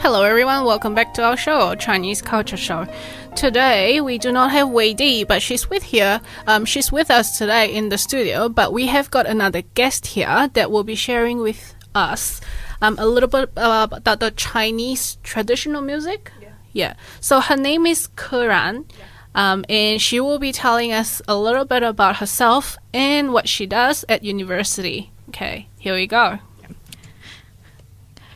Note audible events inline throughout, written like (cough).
Hello everyone, welcome back to our show, Chinese Culture Show. Today we do not have Wei Di, but she's with here. Um, she's with us today in the studio, but we have got another guest here that will be sharing with us um, a little bit uh, about the Chinese traditional music. Yeah. Yeah. So her name is Keran. Um, and she will be telling us a little bit about herself and what she does at university. Okay, here we go.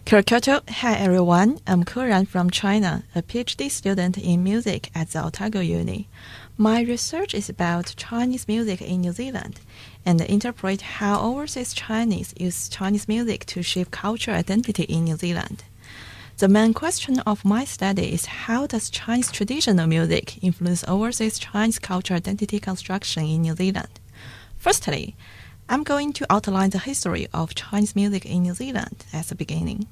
Kia ora koutou. Hi everyone, I'm Keran from China, a PhD student in music at the Otago Uni. My research is about Chinese music in New Zealand and interpret how overseas Chinese use Chinese music to shape cultural identity in New Zealand. The main question of my study is how does Chinese traditional music influence overseas Chinese cultural identity construction in New Zealand? Firstly, I'm going to outline the history of Chinese music in New Zealand as a beginning.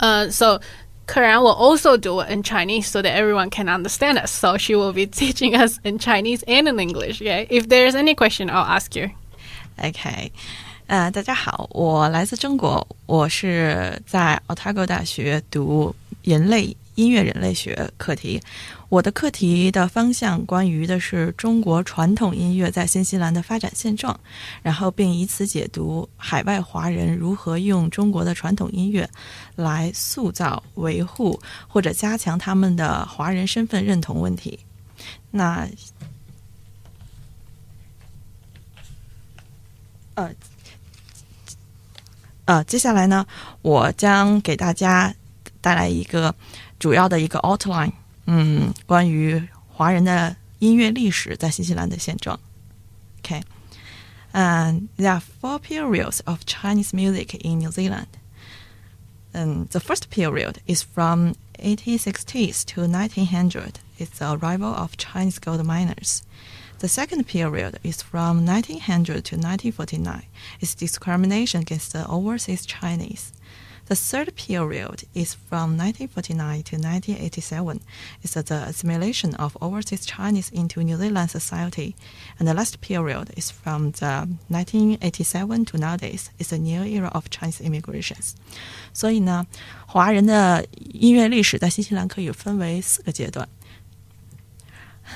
Uh, so Keran will also do it in Chinese so that everyone can understand us. So she will be (laughs) teaching us in Chinese and in English. Yeah. If there's any question, I'll ask you. Okay. Uh, 呃，大家好，我来自中国，我是在 Otago 大学读人类音乐人类学课题。我的课题的方向关于的是中国传统音乐在新西兰的发展现状，然后并以此解读海外华人如何用中国的传统音乐来塑造、维护或者加强他们的华人身份认同问题。那呃呃，接下来呢，我将给大家带来一个主要的一个 outline，嗯，关于华人的音乐历史在新西兰的现状。Okay, and there are four periods of Chinese music in New Zealand. Um, the first period is from 1860s to 1900. It's the arrival of Chinese gold miners. The second period is from 1900 to 1949. It's discrimination against the overseas Chinese. The third period is from 1949 to 1987. It's the assimilation of overseas Chinese into New Zealand society. And the last period is from the 1987 to nowadays. It's a new era of Chinese immigrations. 所以呢，华人的音乐历史在新西兰可以分为四个阶段。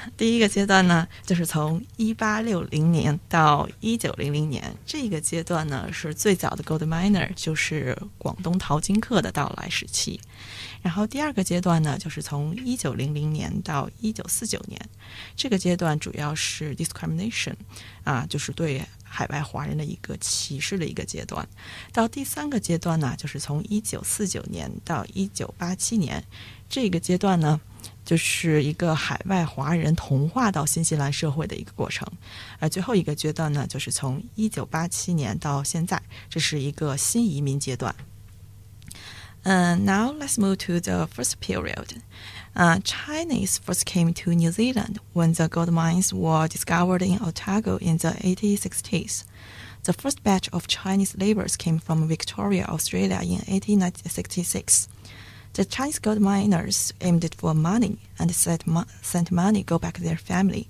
(laughs) 第一个阶段呢，就是从一八六零年到一九零零年，这个阶段呢是最早的 gold miner，就是广东淘金客的到来时期。然后第二个阶段呢，就是从一九零零年到一九四九年，这个阶段主要是 discrimination，啊，就是对海外华人的一个歧视的一个阶段。到第三个阶段呢，就是从一九四九年到一九八七年，这个阶段呢。就是一个海外华人同化到新西兰社会的一个过程，而最后一个阶段呢，就是从一九八七年到现在，这是一个新移民阶段。嗯、uh,，Now let's move to the first period. Uh, Chinese first came to New Zealand when the gold mines were discovered in Otago in the 1860s. The first batch of Chinese laborers came from Victoria, Australia in 1866. The Chinese gold miners aimed for money and said mo- sent money go back to their family.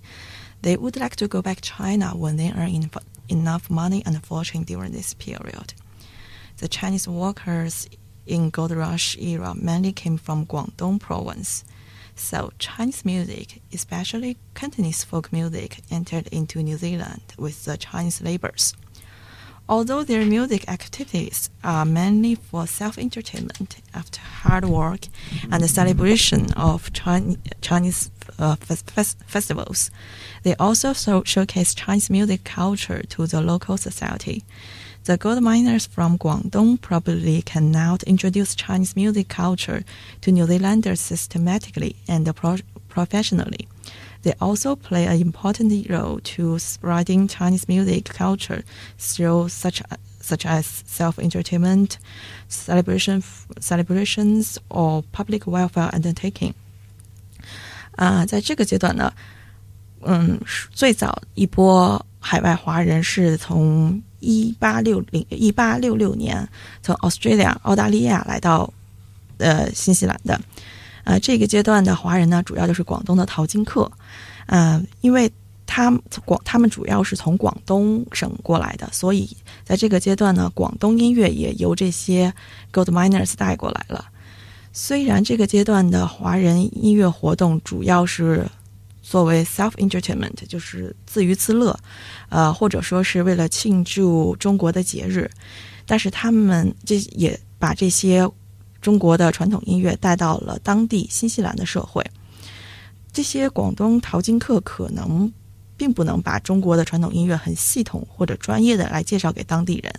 They would like to go back to China when they earn enough money and fortune during this period. The Chinese workers in gold rush era mainly came from Guangdong province. So Chinese music, especially Cantonese folk music, entered into New Zealand with the Chinese laborers. Although their music activities are mainly for self-entertainment after hard work and the celebration of Chinese uh, festivals, they also so showcase Chinese music culture to the local society. The gold miners from Guangdong probably cannot introduce Chinese music culture to New Zealanders systematically and pro professionally. They also play an important role to spreading Chinese music culture through such such as self-entertainment, celebration celebrations, or public welfare undertaking. 啊，在这个阶段呢，嗯，最早一波海外华人是从一八六零一八六六年从 Australia 澳大利亚来到呃新西兰的。 呃，这个阶段的华人呢，主要就是广东的淘金客，呃，因为他广他们主要是从广东省过来的，所以在这个阶段呢，广东音乐也由这些 gold miners 带过来了。虽然这个阶段的华人音乐活动主要是作为 self entertainment，就是自娱自乐，呃，或者说是为了庆祝中国的节日，但是他们这也把这些。中国的传统音乐带到了当地新西兰的社会，这些广东淘金客可能并不能把中国的传统音乐很系统或者专业的来介绍给当地人，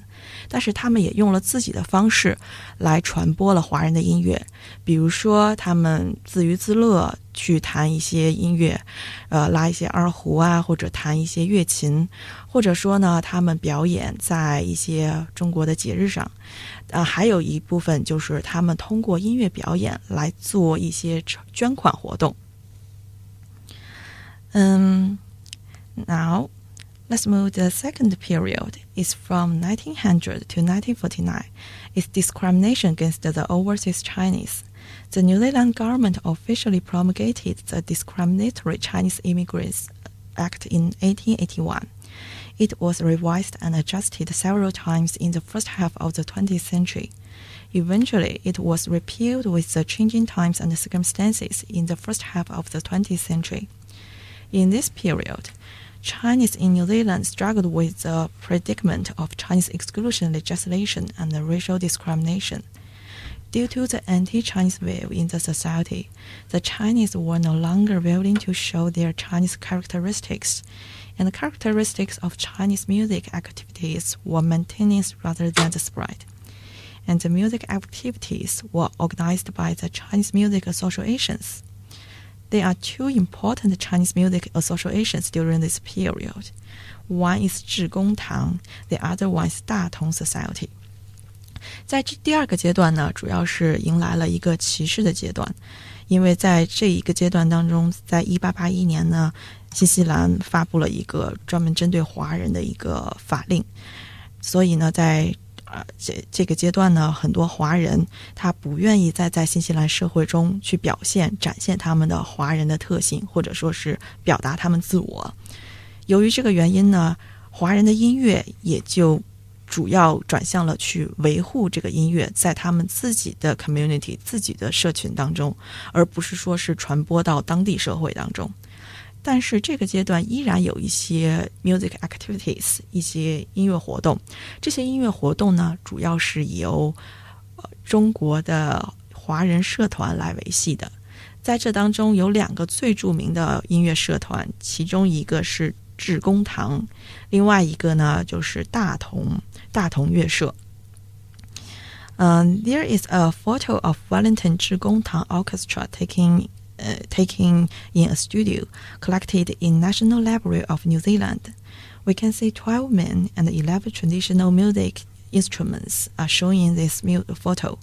但是他们也用了自己的方式来传播了华人的音乐，比如说他们自娱自乐去弹一些音乐，呃，拉一些二胡啊，或者弹一些乐琴，或者说呢，他们表演在一些中国的节日上。呃，还有一部分就是他们通过音乐表演来做一些捐款活动。嗯，Now let's move the second period is from 1900 to 1949. It's discrimination against the overseas Chinese. The New Zealand government officially promulgated the Discriminatory Chinese Immigrants Act in 1881. It was revised and adjusted several times in the first half of the 20th century. Eventually, it was repealed with the changing times and circumstances in the first half of the 20th century. In this period, Chinese in New Zealand struggled with the predicament of Chinese exclusion legislation and racial discrimination. Due to the anti-Chinese view in the society, the Chinese were no longer willing to show their Chinese characteristics and the characteristics of Chinese music activities were maintenance rather than the spread. And the music activities were organized by the Chinese music associations. There are two important Chinese music associations during this period. One is 致公堂, the other one is 大同 Society. 在这第二个阶段呢，主要是迎来了一个歧视的阶段，因为在这一个阶段当中，在一八八一年呢，新西兰发布了一个专门针对华人的一个法令，所以呢，在 呃这这个阶段呢，很多华人他不愿意再在新西兰社会中去表现、展现他们的华人的特性，或者说是表达他们自我。由于这个原因呢，华人的音乐也就主要转向了去维护这个音乐在他们自己的 community、自己的社群当中，而不是说是传播到当地社会当中。但是这个阶段依然有一些 music activities，一些音乐活动。这些音乐活动呢，主要是由中国的华人社团来维系的。在这当中有两个最著名的音乐社团，其中一个是致公堂，另外一个呢就是大同大同乐社。嗯，There is a photo of Wellington 致公堂 Orchestra taking uh, taken in a studio collected in National Library of New Zealand. We can see 12 men and 11 traditional music instruments are shown in this photo.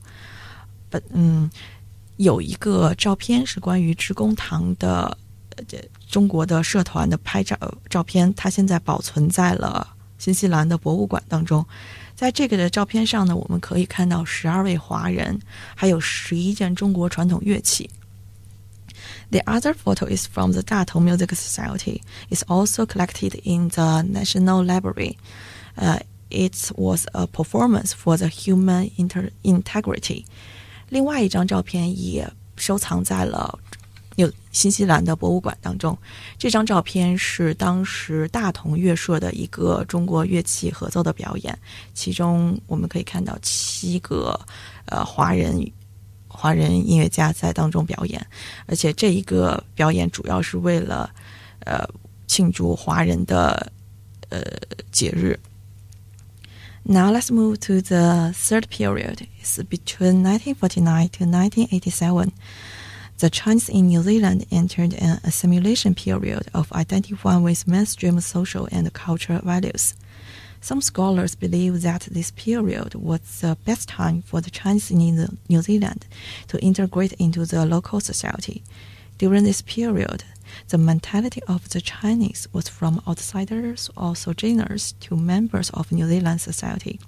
But um, 嗯，有一个照片是关于致公堂的中国的社团的拍照照片，它现在保存在了新西兰的博物馆当中。在这个的照片上呢，我们可以看到十二位华人，还有十一件中国传统乐器。the other photo is from the Datong Music Society. It's also collected in the National Library. Uh, it was a performance for the human inter integrity. 另外一张照片也收藏在了有新西兰的博物馆当中。这张照片是当时大同乐社的一个中国乐器合奏的表演，其中我们可以看到七个呃华人 华人音乐家在当中表演，而且这一个表演主要是为了，呃，庆祝华人的呃节日。Now let's move to the third period. It's between 1949 to 1987. the Chinese in New Zealand entered an assimilation period of identifying with mainstream social and cultural values. Some scholars believe that this period was the best time for the Chinese in New Zealand to integrate into the local society. During this period, the mentality of the Chinese was from outsiders or sojourners to members of New Zealand society.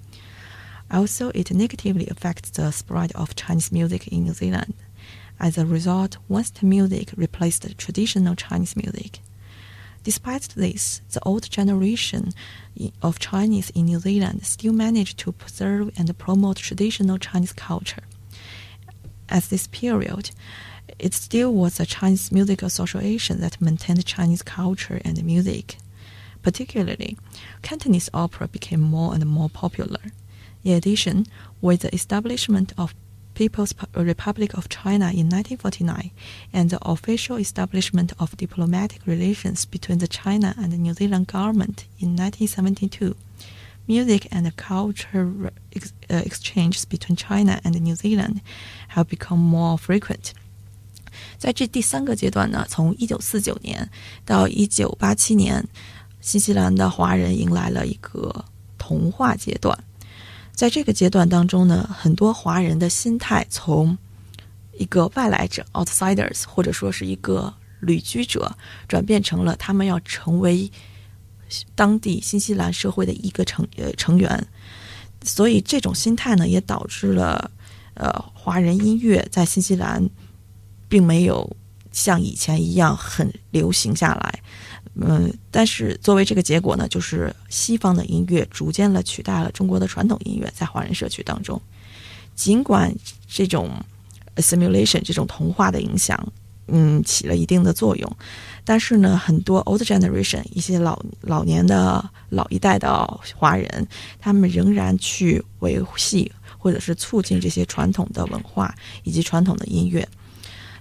Also, it negatively affects the spread of Chinese music in New Zealand. As a result, Western music replaced traditional Chinese music. Despite this, the old generation of Chinese in New Zealand still managed to preserve and promote traditional Chinese culture. At this period, it still was a Chinese music association that maintained Chinese culture and music. Particularly, Cantonese opera became more and more popular. In addition, with the establishment of People's Republic of China in 1949 and the official establishment of diplomatic relations between the China and the New Zealand government in 1972. Music and culture ex uh, exchanges between China and New Zealand have become more frequent. 在这第三个阶段呢，从一九四九年到一九八七年，新西兰的华人迎来了一个同化阶段。 在这个阶段当中呢，很多华人的心态从一个外来者 （outsiders） 或者说是一个旅居者，转变成了他们要成为当地新西兰社会的一个成呃成员。所以这种心态呢，也导致了呃华人音乐在新西兰并没有像以前一样很流行下来。嗯，但是作为这个结果呢，就是西方的音乐逐渐了取代了中国的传统音乐在华人社区当中。尽管这种 simulation 这种同化的影响，嗯，起了一定的作用，但是呢，很多 old generation 一些老老年的老一代的华人，他们仍然去维系或者是促进这些传统的文化以及传统的音乐。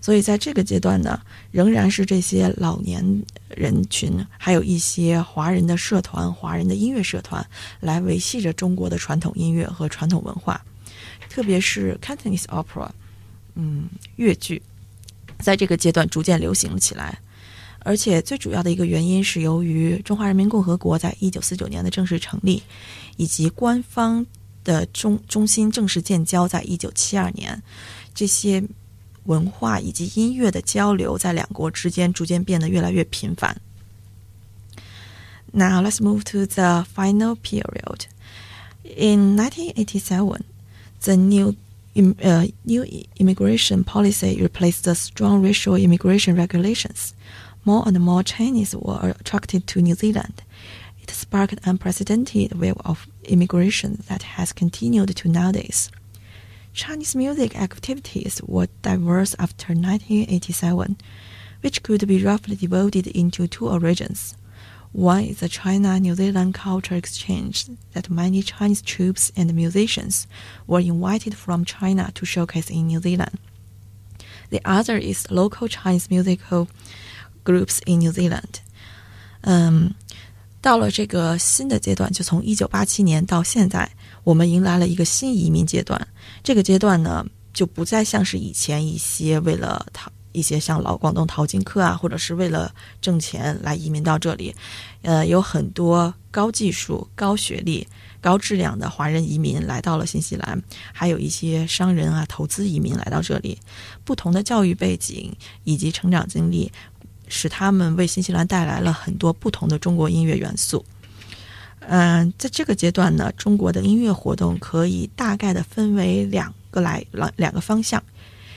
所以在这个阶段呢，仍然是这些老年人群，还有一些华人的社团、华人的音乐社团，来维系着中国的传统音乐和传统文化。特别是 Cantonese opera，嗯，越剧，在这个阶段逐渐流行了起来。而且最主要的一个原因是由于中华人民共和国在一九四九年的正式成立，以及官方的中中心正式建交在一九七二年，这些。文化以及音乐的交流在两国之间逐渐变得越来越频繁。Now let's move to the final period. In 1987, the new uh, new immigration policy replaced the strong racial immigration regulations. More and more Chinese were attracted to New Zealand. It sparked an unprecedented wave of immigration that has continued to nowadays. Chinese music activities were diverse after 1987, which could be roughly divided into two origins. One is the China New Zealand Culture Exchange, that many Chinese troupes and musicians were invited from China to showcase in New Zealand. The other is local Chinese musical groups in New Zealand. Um, 我们迎来了一个新移民阶段。这个阶段呢，就不再像是以前一些为了淘一些像老广东淘金客啊，或者是为了挣钱来移民到这里。呃，有很多高技术、高学历、高质量的华人移民来到了新西兰，还有一些商人啊、投资移民来到这里。不同的教育背景以及成长经历，使他们为新西兰带来了很多不同的中国音乐元素。嗯，在这个阶段呢，中国的音乐活动可以大概的分为两个来两两个方向，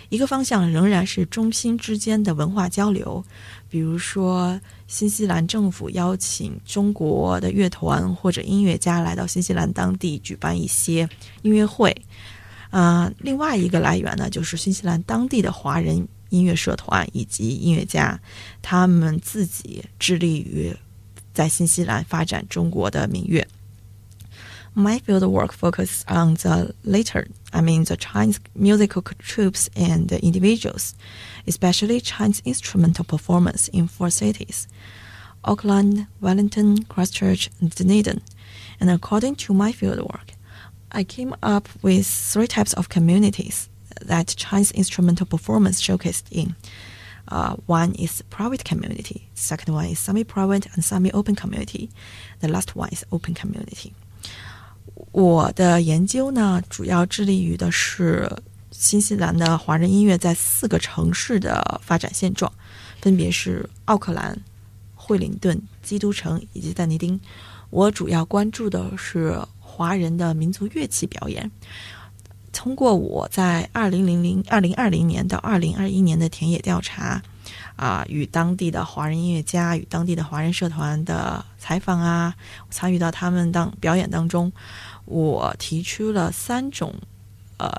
一个方向仍然是中新之间的文化交流，比如说新西兰政府邀请中国的乐团或者音乐家来到新西兰当地举办一些音乐会，啊，另外一个来源呢就是新西兰当地的华人音乐社团以及音乐家，他们自己致力于。在新西兰发展中国的民乐。My field work focuses on the later, I mean the Chinese musical troops and individuals, especially Chinese instrumental performance in four cities Auckland, Wellington, Christchurch, and Dunedin. And according to my field work, I came up with three types of communities that Chinese instrumental performance showcased in. Uh, one is private community, second one is semi-private and semi-open community, the last one is open community. 我的研究呢，主要致力于的是新西兰的华人音乐在四个城市的发展现状，分别是奥克兰、惠灵顿、基督城以及但尼丁。我主要关注的是华人的民族乐器表演。通过我在二零零零二零二零年到二零二一年的田野调查，啊，与当地的华人音乐家、与当地的华人社团的采访啊，参与到他们当表演当中，我提出了三种呃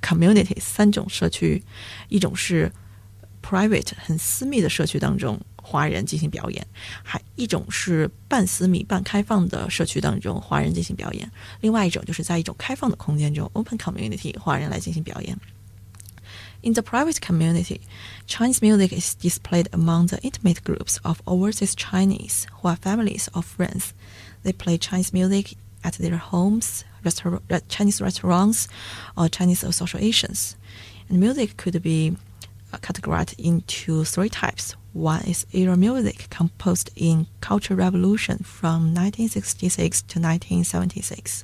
community 三种社区，一种是 private 很私密的社区当中。华人进行表演，还一种是半私密半开放的社区当中华人进行表演，另外一种就是在一种开放的空间中 open community 华人来进行表演。In the private community, Chinese music is displayed among the intimate groups of overseas Chinese who are families or friends. They play Chinese music at their homes, restaur- Chinese restaurants, or Chinese associations. And music could be categorized into three types. One is era music composed in Cultural Revolution from 1966 to 1976.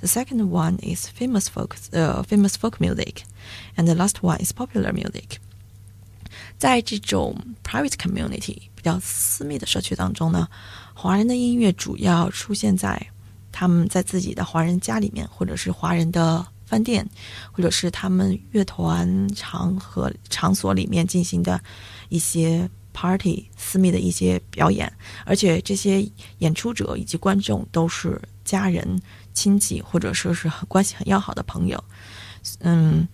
The second one is famous folk, uh, famous folk music, and the last one is popular music. 在这种 private community 比较私密的社区当中呢，华人的音乐主要出现在他们在自己的华人家里面，或者是华人的 饭店，或者是他们乐团场合场所里面进行的一些 party 私密的一些表演，而且这些演出者以及观众都是家人、亲戚，或者说是很关系很要好的朋友。嗯，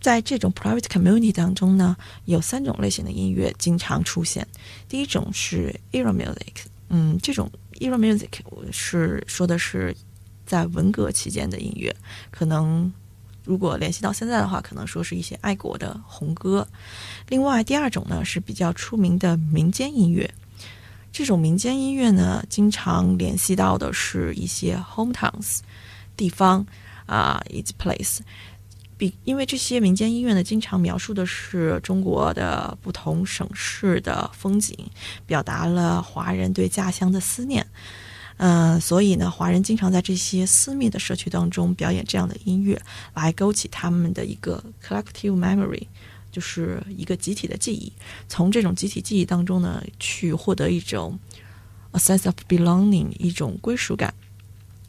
在这种 private community 当中呢，有三种类型的音乐经常出现。第一种是 era music，嗯，这种 era music 是说的是。在文革期间的音乐，可能如果联系到现在的话，可能说是一些爱国的红歌。另外，第二种呢是比较出名的民间音乐。这种民间音乐呢，经常联系到的是一些 hometowns 地方啊，以及 place。比因为这些民间音乐呢，经常描述的是中国的不同省市的风景，表达了华人对家乡的思念。嗯，所以呢，华人经常在这些私密的社区当中表演这样的音乐，来勾起他们的一个 collective memory，就是一个集体的记忆。从这种集体记忆当中呢，去获得一种 a sense of belonging，一种归属感。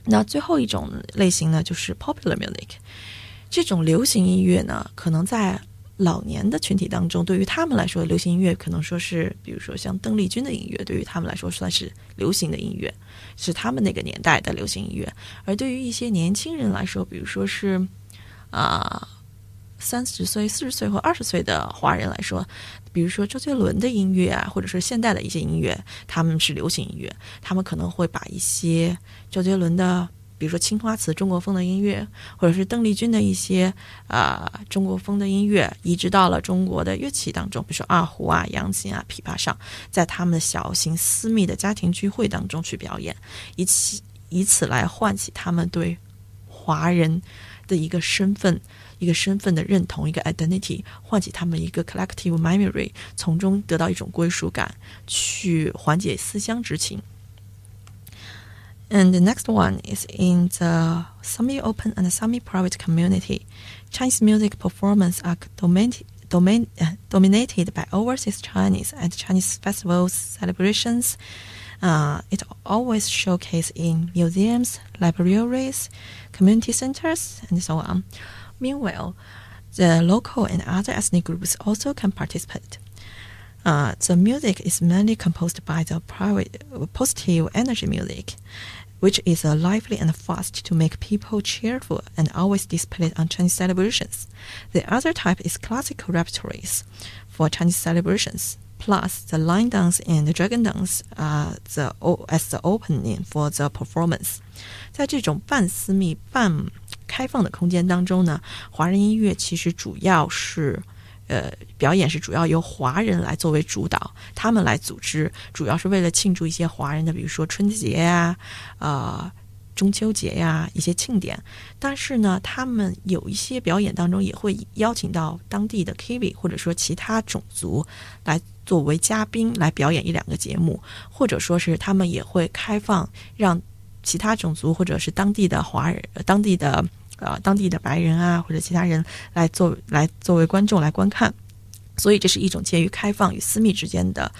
那最后一种类型呢，就是 popular music。这种流行音乐呢，可能在老年的群体当中，对于他们来说，流行音乐可能说是，比如说像邓丽君的音乐，对于他们来说算是流行的音乐，是他们那个年代的流行音乐。而对于一些年轻人来说，比如说是啊三十岁、四十岁或二十岁的华人来说，比如说周杰伦的音乐啊，或者是现代的一些音乐，他们是流行音乐，他们可能会把一些周杰伦的。比如说青花瓷中国风的音乐，或者是邓丽君的一些啊中国风的音乐，移植到了中国的乐器当中，比如说二胡啊、扬琴啊、琵琶上，在他们的小型私密的家庭聚会当中去表演，以此以此来唤起他们对华人的一个身份、一个身份的认同、一个 identity，唤起他们一个 collective memory，从中得到一种归属感，去缓解思乡之情。And the next one is in the semi-open and semi-private community. Chinese music performance are domain, domain, uh, dominated by overseas Chinese at Chinese festivals, celebrations. Uh, it always showcased in museums, libraries, community centers, and so on. Meanwhile, the local and other ethnic groups also can participate. Uh, the music is mainly composed by the private, positive energy music, which is uh, lively and fast to make people cheerful and always displayed on Chinese celebrations. The other type is classical repertories for Chinese celebrations. Plus, the line dance and the dragon dance are the as the opening for the performance. 在这种半私密、半开放的空间当中呢，华人音乐其实主要是 呃，表演是主要由华人来作为主导，他们来组织，主要是为了庆祝一些华人的，比如说春节啊，啊，中秋节呀一些庆典，但是呢，他们有一些表演当中也会邀请到当地的 Kiwi 或者说其他种族来作为嘉宾来表演一两个节目，或者说是他们也会开放让其他种族或者是当地的华人、当地的呃当地的白人啊或者其他人来作来作为观众来观看，所以这是一种介于开放与私密之间的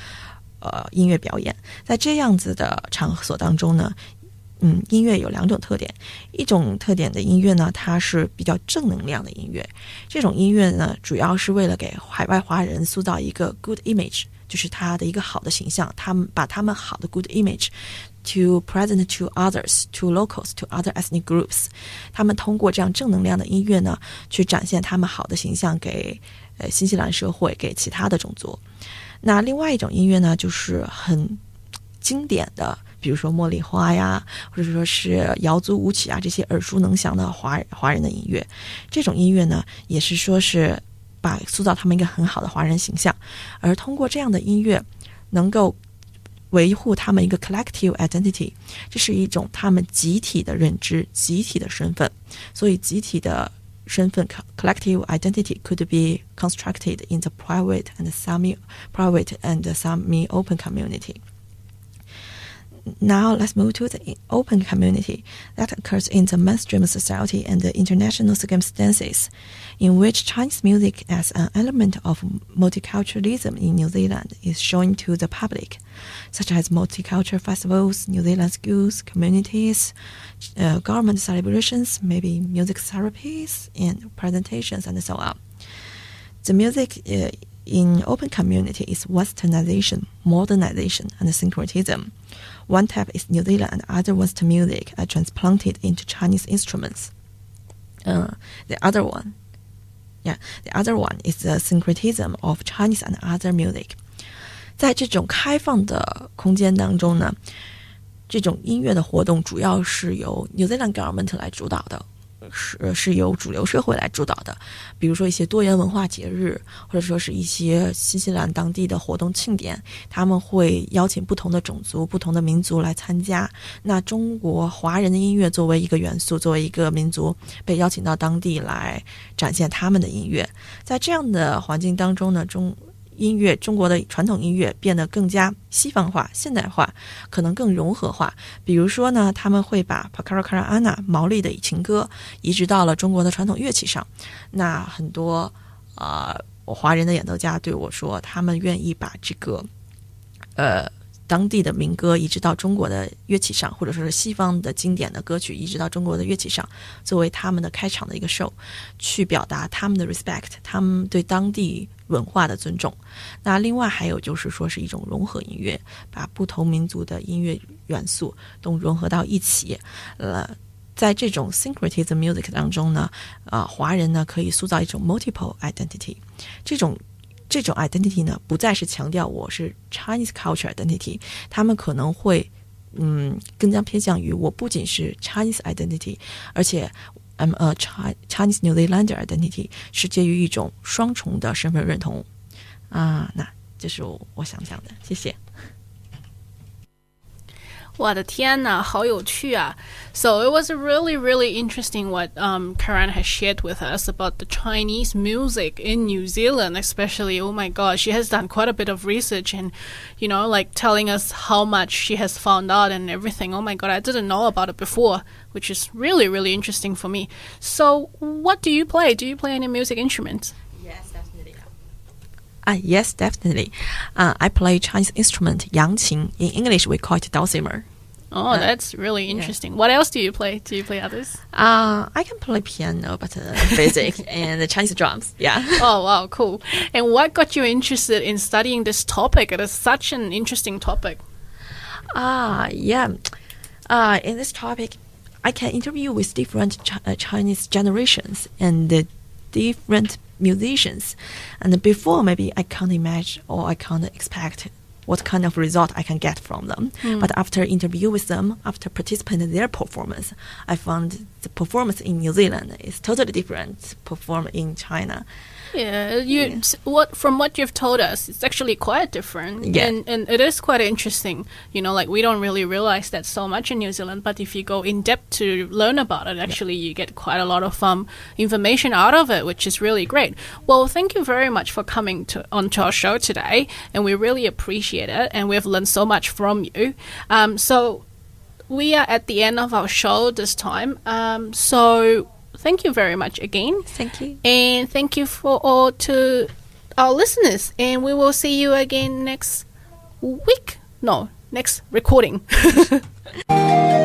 呃音乐表演，在这样子的场所当中呢。嗯，音乐有两种特点，一种特点的音乐呢，它是比较正能量的音乐。这种音乐呢，主要是为了给海外华人塑造一个 good image，就是他的一个好的形象。他们把他们好的 good image to present to others, to locals, to other ethnic groups。他们通过这样正能量的音乐呢，去展现他们好的形象给呃新西兰社会，给其他的种族。那另外一种音乐呢，就是很经典的。比如说茉莉花呀，或者说是瑶族舞曲啊，这些耳熟能详的华华人的音乐，这种音乐呢，也是说是把塑造他们一个很好的华人形象，而通过这样的音乐，能够维护他们一个 collective identity，这是一种他们集体的认知、集体的身份。所以，集体的身份 collective identity could be constructed in the private and semi-private and semi-open community. Now let's move to the open community that occurs in the mainstream society and the international circumstances, in which Chinese music as an element of multiculturalism in New Zealand is shown to the public, such as multicultural festivals, New Zealand schools, communities, uh, government celebrations, maybe music therapies and presentations, and so on. The music uh, in open community is westernization, modernization, and syncretism. One type is New Zealand and other Western music are transplanted into Chinese instruments. Uh, the other one, yeah, the other one is the syncretism of Chinese and other music. 在这种开放的空间当中呢，这种音乐的活动主要是由 New Zealand government 来主导的。 是是由主流社会来主导的，比如说一些多元文化节日，或者说是一些新西兰当地的活动庆典，他们会邀请不同的种族、不同的民族来参加。那中国华人的音乐作为一个元素，作为一个民族，被邀请到当地来展现他们的音乐。在这样的环境当中呢，中。音乐，中国的传统音乐变得更加西方化、现代化，可能更融合化。比如说呢，他们会把 Pakara Karana 毛利的情歌移植到了中国的传统乐器上。那很多啊，华人的演奏家对我说，他们愿意把这个呃。当地的民歌移植到中国的乐器上，或者说是西方的经典的歌曲移植到中国的乐器上，作为他们的开场的一个 show，去表达他们的 respect，他们对当地文化的尊重。那另外还有就是说是一种融合音乐，把不同民族的音乐元素都融合到一起。呃，在这种 syncretism music 当中呢，啊，华人呢可以塑造一种 multiple identity，这种。这种 identity 呢，不再是强调我是 Chinese culture identity，他们可能会，嗯，更加偏向于我不仅是 Chinese identity，而且 I'm a Chinese New Zealander identity，是介于一种双重的身份认同啊。那这是我我想讲的，谢谢。我的天呐，好有趣啊！So it was really, really interesting what um, Keran has shared with us about the Chinese music in New Zealand, especially. Oh my God, she has done quite a bit of research and, you know, like telling us how much she has found out and everything. Oh my God, I didn't know about it before, which is really, really interesting for me. So, what do you play? Do you play any music instruments? Yes, definitely. Ah, yes, definitely. Uh, I play Chinese instrument, yangqin. In English, we call it dulcimer. Oh, uh, that's really interesting. Yeah. What else do you play? Do you play others? Uh, I can play piano, but uh, basic (laughs) and the Chinese drums. Yeah. Oh, wow, cool. And what got you interested in studying this topic? It is such an interesting topic. Ah, yeah. Uh, in this topic, I can interview with different Ch uh, Chinese generations and the different musicians. And before, maybe I can't imagine or I can't expect what kind of result I can get from them. But after interview with them, after participating in their performance, I found the performance in New Zealand is totally different perform in China. Yeah, you s what from what you've told us, it's actually quite different. Yeah. and and it is quite interesting. You know, like we don't really realize that so much in New Zealand, but if you go in depth to learn about it, actually you get quite a lot of um information out of it, which is really great. Well, thank you very much for coming to onto our show today, and we really appreciate it, and we've learned so much from you. Um, so we are at the end of our show this time. Um, so thank you very much again. Thank you. And thank you for all to our listeners. And we will see you again next week. No, next recording. (laughs)